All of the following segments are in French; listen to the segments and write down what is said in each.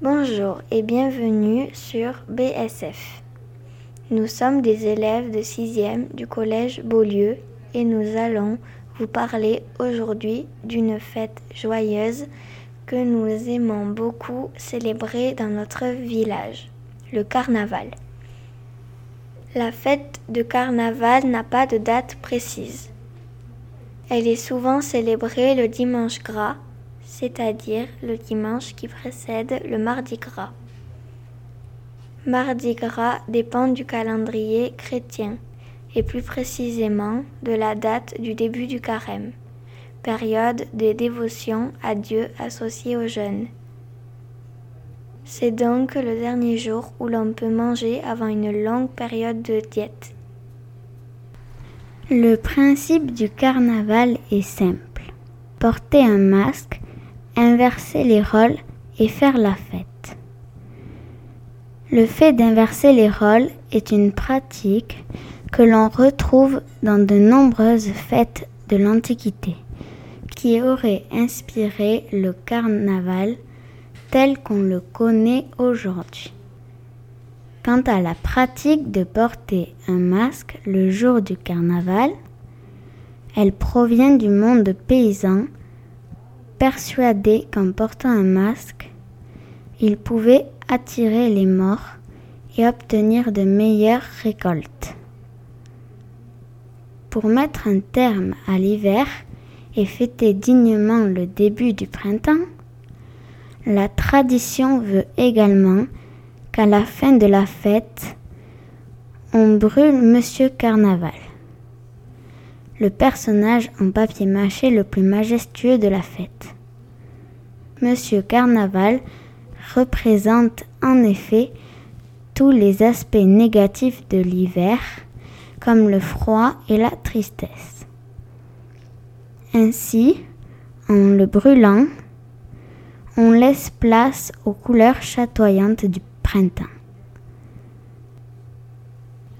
Bonjour et bienvenue sur BSF. Nous sommes des élèves de 6e du collège Beaulieu et nous allons vous parler aujourd'hui d'une fête joyeuse que nous aimons beaucoup célébrer dans notre village, le carnaval. La fête de carnaval n'a pas de date précise. Elle est souvent célébrée le dimanche gras, c'est-à-dire le dimanche qui précède le mardi gras. Mardi gras dépend du calendrier chrétien et plus précisément de la date du début du carême, période de dévotion à Dieu associée aux jeunes. C'est donc le dernier jour où l'on peut manger avant une longue période de diète. Le principe du carnaval est simple. Porter un masque, inverser les rôles et faire la fête. Le fait d'inverser les rôles est une pratique que l'on retrouve dans de nombreuses fêtes de l'Antiquité, qui auraient inspiré le carnaval tel qu'on le connaît aujourd'hui. Quant à la pratique de porter un masque le jour du carnaval, elle provient du monde paysan, persuadé qu'en portant un masque, il pouvait attirer les morts et obtenir de meilleures récoltes. Pour mettre un terme à l'hiver et fêter dignement le début du printemps, la tradition veut également qu'à la fin de la fête, on brûle Monsieur Carnaval, le personnage en papier mâché le plus majestueux de la fête. Monsieur Carnaval représente en effet tous les aspects négatifs de l'hiver, comme le froid et la tristesse. Ainsi, en le brûlant, on laisse place aux couleurs chatoyantes du printemps.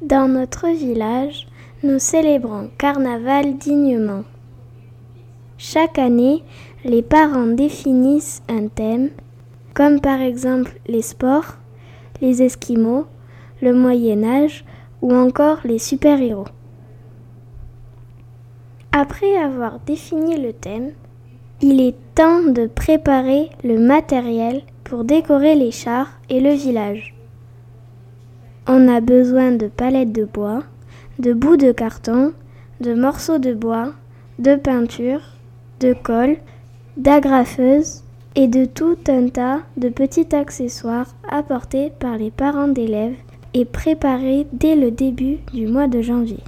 Dans notre village, nous célébrons Carnaval dignement. Chaque année, les parents définissent un thème, comme par exemple les sports, les esquimaux, le Moyen Âge ou encore les super-héros. Après avoir défini le thème, il est temps de préparer le matériel pour décorer les chars et le village. On a besoin de palettes de bois, de bouts de carton, de morceaux de bois, de peinture, de colle, d'agrafeuses et de tout un tas de petits accessoires apportés par les parents d'élèves et préparés dès le début du mois de janvier.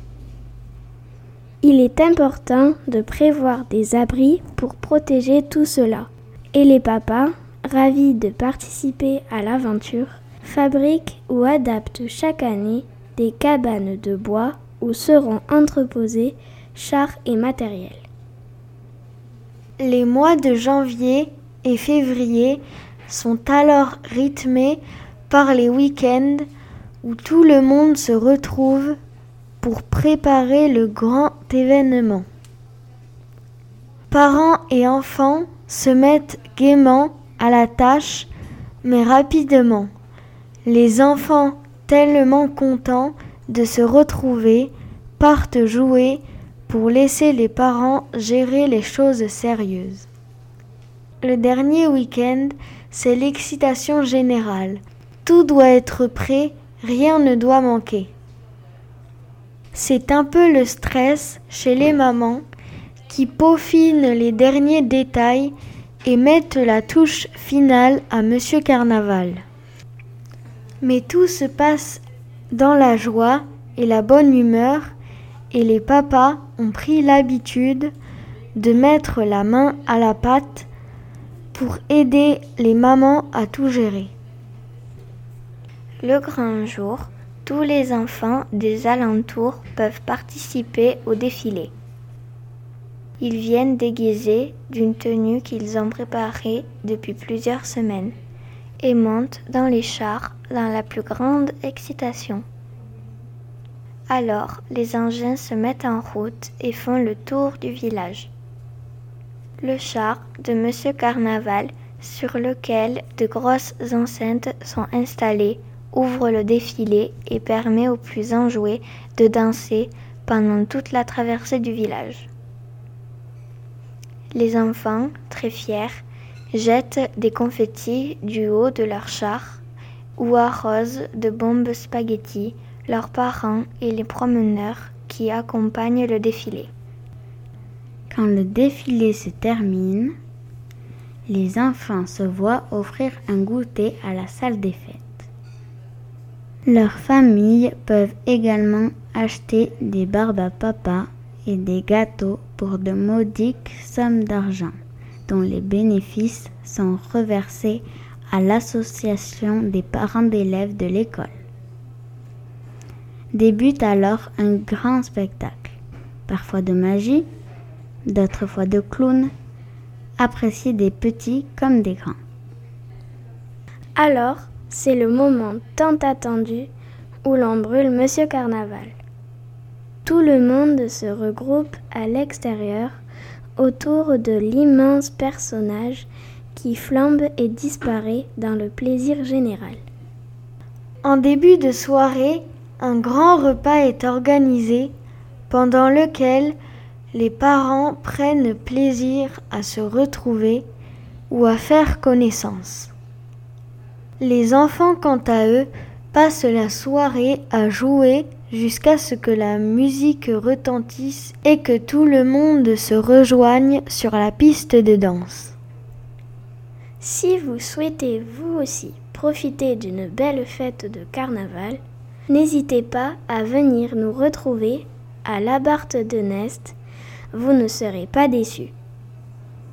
Il est important de prévoir des abris pour protéger tout cela. Et les papas, ravis de participer à l'aventure, fabriquent ou adaptent chaque année cabanes de bois où seront entreposés chars et matériel. Les mois de janvier et février sont alors rythmés par les week-ends où tout le monde se retrouve pour préparer le grand événement. Parents et enfants se mettent gaiement à la tâche, mais rapidement. Les enfants, tellement contents de se retrouver, partent jouer pour laisser les parents gérer les choses sérieuses. Le dernier week-end, c'est l'excitation générale. Tout doit être prêt, rien ne doit manquer. C'est un peu le stress chez les mamans qui peaufinent les derniers détails et mettent la touche finale à Monsieur Carnaval. Mais tout se passe dans la joie et la bonne humeur et les papas ont pris l'habitude de mettre la main à la pâte pour aider les mamans à tout gérer. Le grand jour, tous les enfants des alentours peuvent participer au défilé. Ils viennent déguisés d'une tenue qu'ils ont préparée depuis plusieurs semaines et montent dans les chars dans la plus grande excitation. Alors, les engins se mettent en route et font le tour du village. Le char de Monsieur Carnaval sur lequel de grosses enceintes sont installées, ouvre le défilé et permet aux plus enjoués de danser pendant toute la traversée du village. Les enfants, très fiers, jettent des confettis du haut de leur char ou arrosent de bombes spaghettis leurs parents et les promeneurs qui accompagnent le défilé. Quand le défilé se termine, les enfants se voient offrir un goûter à la salle des fêtes. Leurs familles peuvent également acheter des barbes à papa et des gâteaux pour de modiques sommes d'argent, dont les bénéfices sont reversés à l'association des parents d'élèves de l'école. Débute alors un grand spectacle, parfois de magie, d'autres fois de clowns, apprécié des petits comme des grands. Alors, c'est le moment tant attendu où l'on brûle Monsieur Carnaval. Tout le monde se regroupe à l'extérieur autour de l'immense personnage qui flambe et disparaît dans le plaisir général. En début de soirée, un grand repas est organisé pendant lequel les parents prennent plaisir à se retrouver ou à faire connaissance. Les enfants, quant à eux, passent la soirée à jouer jusqu'à ce que la musique retentisse et que tout le monde se rejoigne sur la piste de danse. Si vous souhaitez vous aussi profiter d'une belle fête de carnaval, n'hésitez pas à venir nous retrouver à Labarthe de Nest vous ne serez pas déçus.